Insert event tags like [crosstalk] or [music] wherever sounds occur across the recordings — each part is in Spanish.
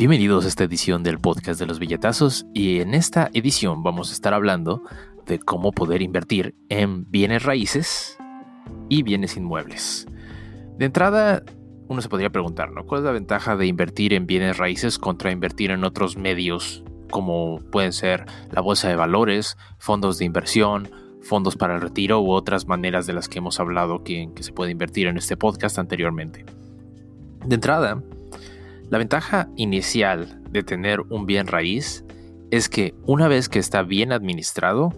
Bienvenidos a esta edición del podcast de los billetazos y en esta edición vamos a estar hablando de cómo poder invertir en bienes raíces y bienes inmuebles. De entrada, uno se podría preguntar, ¿no? ¿Cuál es la ventaja de invertir en bienes raíces contra invertir en otros medios como pueden ser la bolsa de valores, fondos de inversión, fondos para el retiro u otras maneras de las que hemos hablado que, que se puede invertir en este podcast anteriormente? De entrada, la ventaja inicial de tener un bien raíz es que una vez que está bien administrado,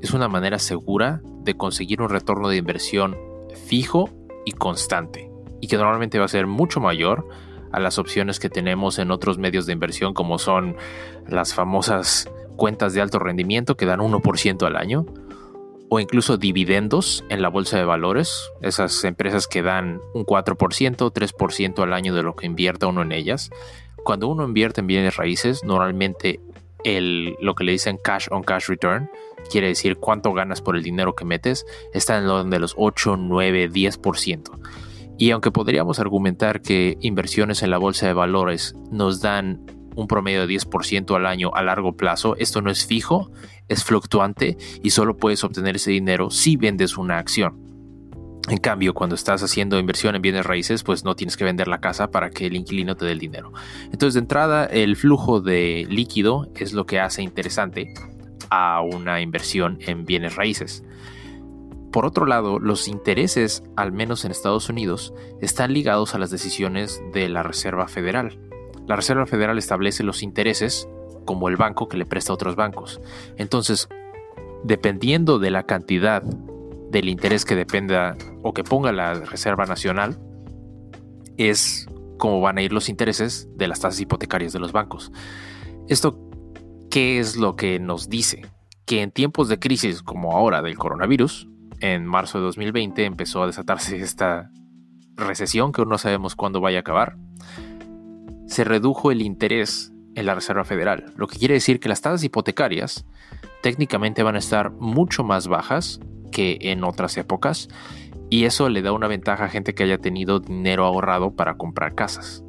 es una manera segura de conseguir un retorno de inversión fijo y constante, y que normalmente va a ser mucho mayor a las opciones que tenemos en otros medios de inversión como son las famosas cuentas de alto rendimiento que dan 1% al año, o incluso dividendos en la bolsa de valores, esas empresas que dan un 4%, 3% al año de lo que invierta uno en ellas. Cuando uno invierte en bienes raíces, normalmente el, lo que le dicen cash on cash return, quiere decir cuánto ganas por el dinero que metes, está en lo de los 8, 9, 10%. Y aunque podríamos argumentar que inversiones en la bolsa de valores nos dan un promedio de 10% al año a largo plazo, esto no es fijo, es fluctuante y solo puedes obtener ese dinero si vendes una acción. En cambio, cuando estás haciendo inversión en bienes raíces, pues no tienes que vender la casa para que el inquilino te dé el dinero. Entonces, de entrada, el flujo de líquido es lo que hace interesante a una inversión en bienes raíces. Por otro lado, los intereses, al menos en Estados Unidos, están ligados a las decisiones de la Reserva Federal. La Reserva Federal establece los intereses como el banco que le presta a otros bancos. Entonces, dependiendo de la cantidad del interés que dependa o que ponga la Reserva Nacional, es cómo van a ir los intereses de las tasas hipotecarias de los bancos. Esto, ¿qué es lo que nos dice? Que en tiempos de crisis como ahora del coronavirus, en marzo de 2020 empezó a desatarse esta recesión que aún no sabemos cuándo vaya a acabar se redujo el interés en la Reserva Federal, lo que quiere decir que las tasas hipotecarias técnicamente van a estar mucho más bajas que en otras épocas y eso le da una ventaja a gente que haya tenido dinero ahorrado para comprar casas.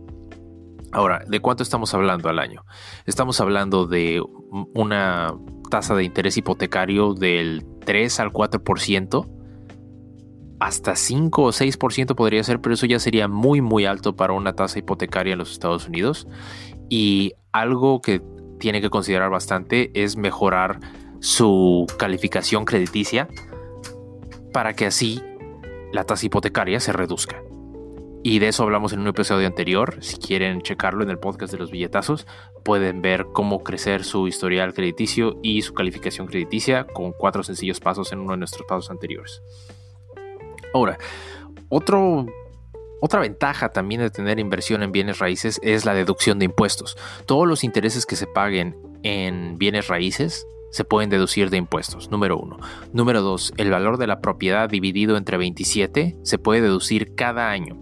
Ahora, ¿de cuánto estamos hablando al año? Estamos hablando de una tasa de interés hipotecario del 3 al 4%, hasta 5 o 6% podría ser, pero eso ya sería muy muy alto para una tasa hipotecaria en los Estados Unidos. Y algo que tiene que considerar bastante es mejorar su calificación crediticia para que así la tasa hipotecaria se reduzca. Y de eso hablamos en un episodio anterior. Si quieren checarlo en el podcast de los billetazos, pueden ver cómo crecer su historial crediticio y su calificación crediticia con cuatro sencillos pasos en uno de nuestros pasos anteriores. Ahora, otra ventaja también de tener inversión en bienes raíces es la deducción de impuestos. Todos los intereses que se paguen en bienes raíces se pueden deducir de impuestos, número uno. Número dos, el valor de la propiedad dividido entre 27 se puede deducir cada año.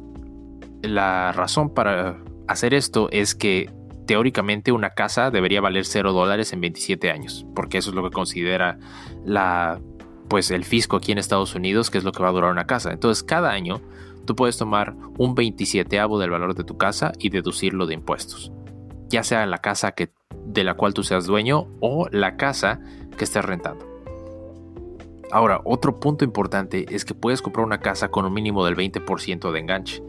La razón para hacer esto es que teóricamente una casa debería valer 0 dólares en 27 años, porque eso es lo que considera la pues el fisco aquí en Estados Unidos, que es lo que va a durar una casa. Entonces, cada año tú puedes tomar un 27 del valor de tu casa y deducirlo de impuestos. Ya sea la casa que, de la cual tú seas dueño o la casa que estés rentando. Ahora, otro punto importante es que puedes comprar una casa con un mínimo del 20% de enganche.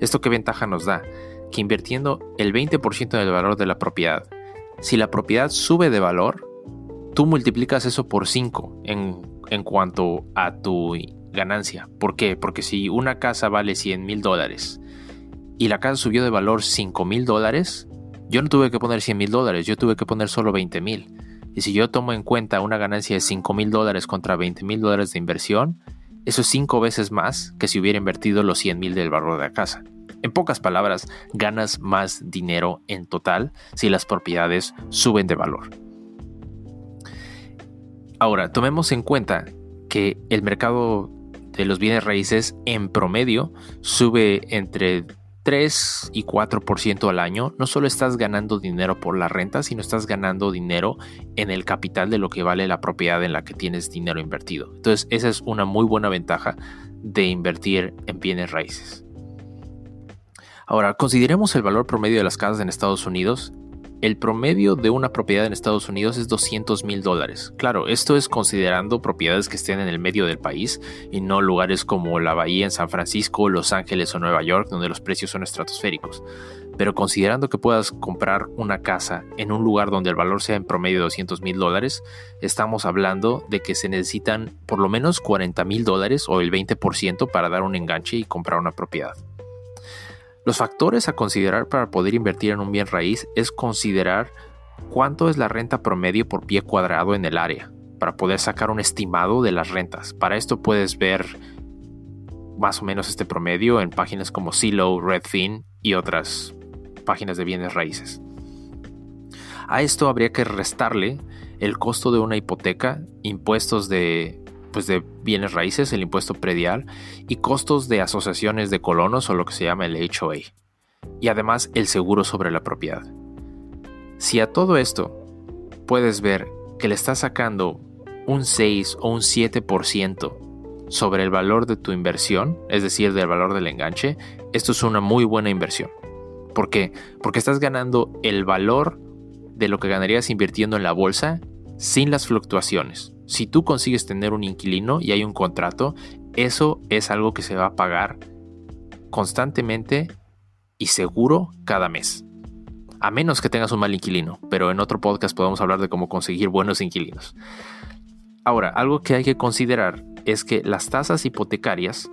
¿Esto qué ventaja nos da? Que invirtiendo el 20% del valor de la propiedad, si la propiedad sube de valor, tú multiplicas eso por 5 en en cuanto a tu ganancia. ¿Por qué? Porque si una casa vale 100 mil dólares y la casa subió de valor 5 mil dólares, yo no tuve que poner 100 mil dólares, yo tuve que poner solo 20 mil. Y si yo tomo en cuenta una ganancia de 5 mil dólares contra 20 mil dólares de inversión, eso es 5 veces más que si hubiera invertido los 100 mil del valor de la casa. En pocas palabras, ganas más dinero en total si las propiedades suben de valor. Ahora, tomemos en cuenta que el mercado de los bienes raíces en promedio sube entre 3 y 4% al año, no solo estás ganando dinero por la renta, sino estás ganando dinero en el capital de lo que vale la propiedad en la que tienes dinero invertido. Entonces, esa es una muy buena ventaja de invertir en bienes raíces. Ahora, consideremos el valor promedio de las casas en Estados Unidos. El promedio de una propiedad en Estados Unidos es 200 mil dólares. Claro, esto es considerando propiedades que estén en el medio del país y no lugares como la Bahía en San Francisco, Los Ángeles o Nueva York, donde los precios son estratosféricos. Pero considerando que puedas comprar una casa en un lugar donde el valor sea en promedio de 200 mil dólares, estamos hablando de que se necesitan por lo menos 40 mil dólares o el 20% para dar un enganche y comprar una propiedad. Los factores a considerar para poder invertir en un bien raíz es considerar cuánto es la renta promedio por pie cuadrado en el área, para poder sacar un estimado de las rentas. Para esto puedes ver más o menos este promedio en páginas como Zillow, Redfin y otras páginas de bienes raíces. A esto habría que restarle el costo de una hipoteca, impuestos de, pues de bienes raíces, el impuesto predial y costos de asociaciones de colonos o lo que se llama el HOA. Y además el seguro sobre la propiedad. Si a todo esto puedes ver que le estás sacando un 6 o un 7% sobre el valor de tu inversión, es decir, del valor del enganche, esto es una muy buena inversión. ¿Por qué? Porque estás ganando el valor de lo que ganarías invirtiendo en la bolsa sin las fluctuaciones. Si tú consigues tener un inquilino y hay un contrato, eso es algo que se va a pagar constantemente y seguro cada mes. A menos que tengas un mal inquilino, pero en otro podcast podemos hablar de cómo conseguir buenos inquilinos. Ahora, algo que hay que considerar es que las tasas hipotecarias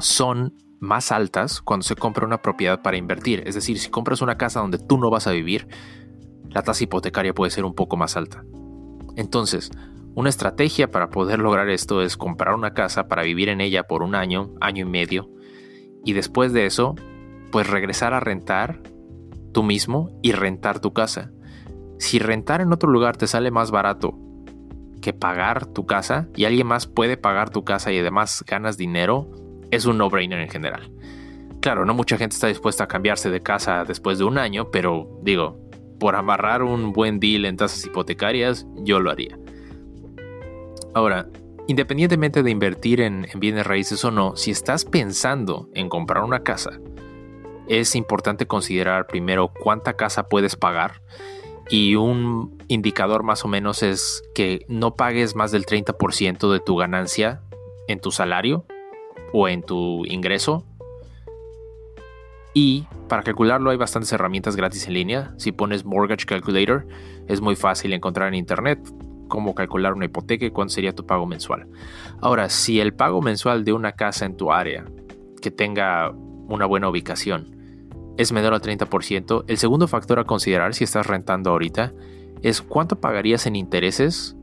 son más altas cuando se compra una propiedad para invertir. Es decir, si compras una casa donde tú no vas a vivir, la tasa hipotecaria puede ser un poco más alta. Entonces, una estrategia para poder lograr esto es comprar una casa para vivir en ella por un año, año y medio, y después de eso, pues regresar a rentar tú mismo y rentar tu casa. Si rentar en otro lugar te sale más barato que pagar tu casa y alguien más puede pagar tu casa y además ganas dinero, es un no-brainer en general. Claro, no mucha gente está dispuesta a cambiarse de casa después de un año, pero digo, por amarrar un buen deal en tasas hipotecarias, yo lo haría. Ahora, independientemente de invertir en, en, bienes raíces o no, si estás pensando en comprar una casa, es importante considerar primero cuánta casa puedes pagar y un indicador más o menos es que no pagues más del 30% de tu ganancia en tu salario o en tu ingreso. Y para calcularlo hay bastantes herramientas gratis en línea. Si pones Mortgage Calculator es muy fácil encontrar en internet cómo calcular una hipoteca y cuánto sería tu pago mensual. Ahora, si el pago mensual de una casa en tu área que tenga una buena ubicación es menor al 30%, el segundo factor a considerar si estás rentando ahorita es cuánto pagarías en intereses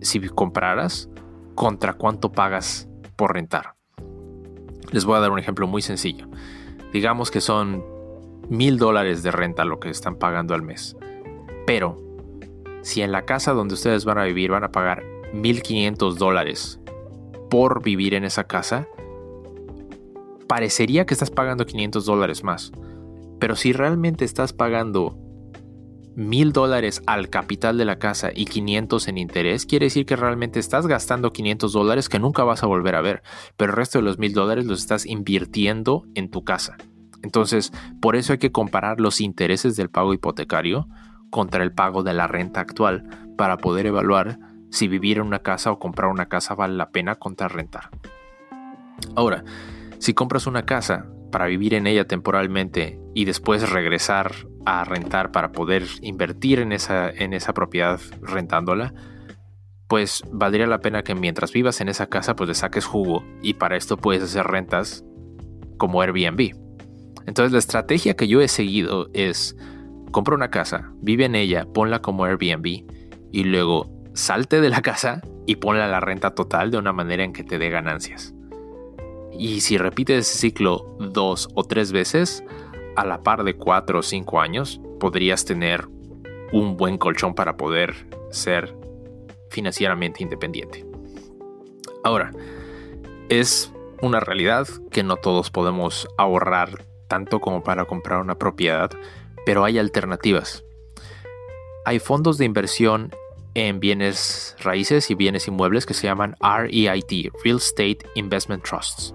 si compraras contra cuánto pagas por rentar. Les voy a dar un ejemplo muy sencillo. Digamos que son mil dólares de renta lo que están pagando al mes. Pero si en la casa donde ustedes van a vivir van a pagar 1.500 dólares por vivir en esa casa, parecería que estás pagando 500 dólares más. Pero si realmente estás pagando mil dólares al capital de la casa y 500 en interés, quiere decir que realmente estás gastando 500 dólares que nunca vas a volver a ver, pero el resto de los mil dólares los estás invirtiendo en tu casa. Entonces, por eso hay que comparar los intereses del pago hipotecario contra el pago de la renta actual para poder evaluar si vivir en una casa o comprar una casa vale la pena contra rentar. Ahora, si compras una casa para vivir en ella temporalmente y después regresar a rentar para poder invertir en esa, en esa propiedad rentándola, pues valdría la pena que mientras vivas en esa casa pues le saques jugo y para esto puedes hacer rentas como Airbnb. Entonces la estrategia que yo he seguido es compra una casa, vive en ella, ponla como Airbnb y luego salte de la casa y ponla a la renta total de una manera en que te dé ganancias. Y si repites ese ciclo dos o tres veces, a la par de cuatro o cinco años, podrías tener un buen colchón para poder ser financieramente independiente. Ahora, es una realidad que no todos podemos ahorrar tanto como para comprar una propiedad, pero hay alternativas. Hay fondos de inversión en bienes raíces y bienes inmuebles que se llaman REIT, Real Estate Investment Trusts.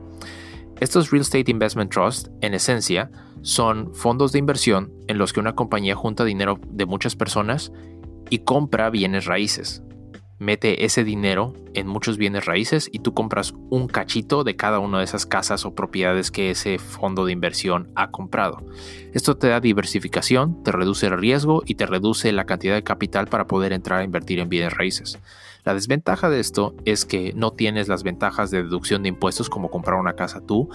Estos Real Estate Investment Trust, en esencia, son fondos de inversión en los que una compañía junta dinero de muchas personas y compra bienes raíces. Mete ese dinero en muchos bienes raíces y tú compras un cachito de cada una de esas casas o propiedades que ese fondo de inversión ha comprado. Esto te da diversificación, te reduce el riesgo y te reduce la cantidad de capital para poder entrar a invertir en bienes raíces. La desventaja de esto es que no tienes las ventajas de deducción de impuestos como comprar una casa tú.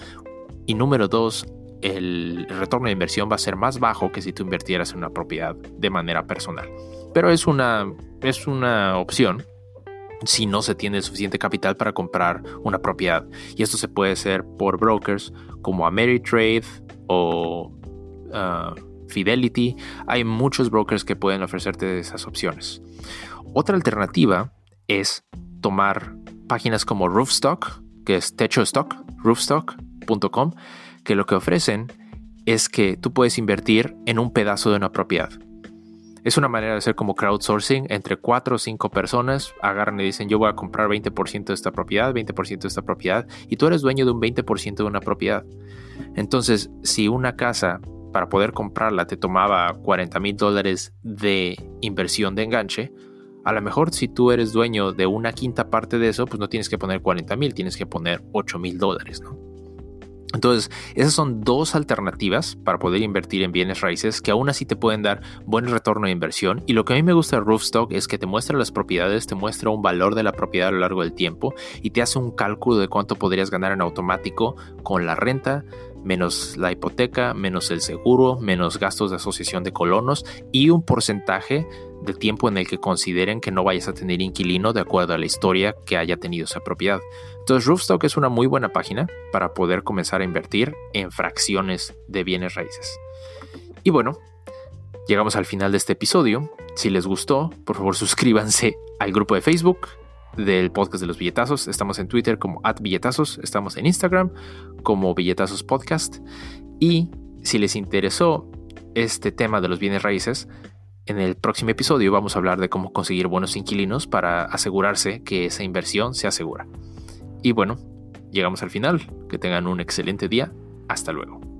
Y número dos, el retorno de inversión va a ser más bajo que si tú invirtieras en una propiedad de manera personal. Pero es una, es una opción si no se tiene suficiente capital para comprar una propiedad. Y esto se puede hacer por brokers como Ameritrade o uh, Fidelity. Hay muchos brokers que pueden ofrecerte esas opciones. Otra alternativa es tomar páginas como Roofstock, que es techo stock, roofstock.com, que lo que ofrecen es que tú puedes invertir en un pedazo de una propiedad. Es una manera de hacer como crowdsourcing entre cuatro o cinco personas, agarran y dicen yo voy a comprar 20% de esta propiedad, 20% de esta propiedad, y tú eres dueño de un 20% de una propiedad. Entonces, si una casa para poder comprarla te tomaba 40 mil dólares de inversión de enganche, a lo mejor si tú eres dueño de una quinta parte de eso, pues no tienes que poner 40 mil, tienes que poner 8 mil dólares, ¿no? Entonces, esas son dos alternativas para poder invertir en bienes raíces que aún así te pueden dar buen retorno de inversión. Y lo que a mí me gusta de Roofstock es que te muestra las propiedades, te muestra un valor de la propiedad a lo largo del tiempo y te hace un cálculo de cuánto podrías ganar en automático con la renta, menos la hipoteca, menos el seguro, menos gastos de asociación de colonos y un porcentaje de tiempo en el que consideren que no vayas a tener inquilino de acuerdo a la historia que haya tenido esa propiedad. Entonces Roofstock es una muy buena página para poder comenzar a invertir en fracciones de bienes raíces. Y bueno, llegamos al final de este episodio. Si les gustó, por favor [laughs] suscríbanse al grupo de Facebook del podcast de los billetazos. Estamos en Twitter como at billetazos, estamos en Instagram como billetazos podcast. Y si les interesó este tema de los bienes raíces, en el próximo episodio vamos a hablar de cómo conseguir buenos inquilinos para asegurarse que esa inversión sea segura. Y bueno, llegamos al final. Que tengan un excelente día. Hasta luego.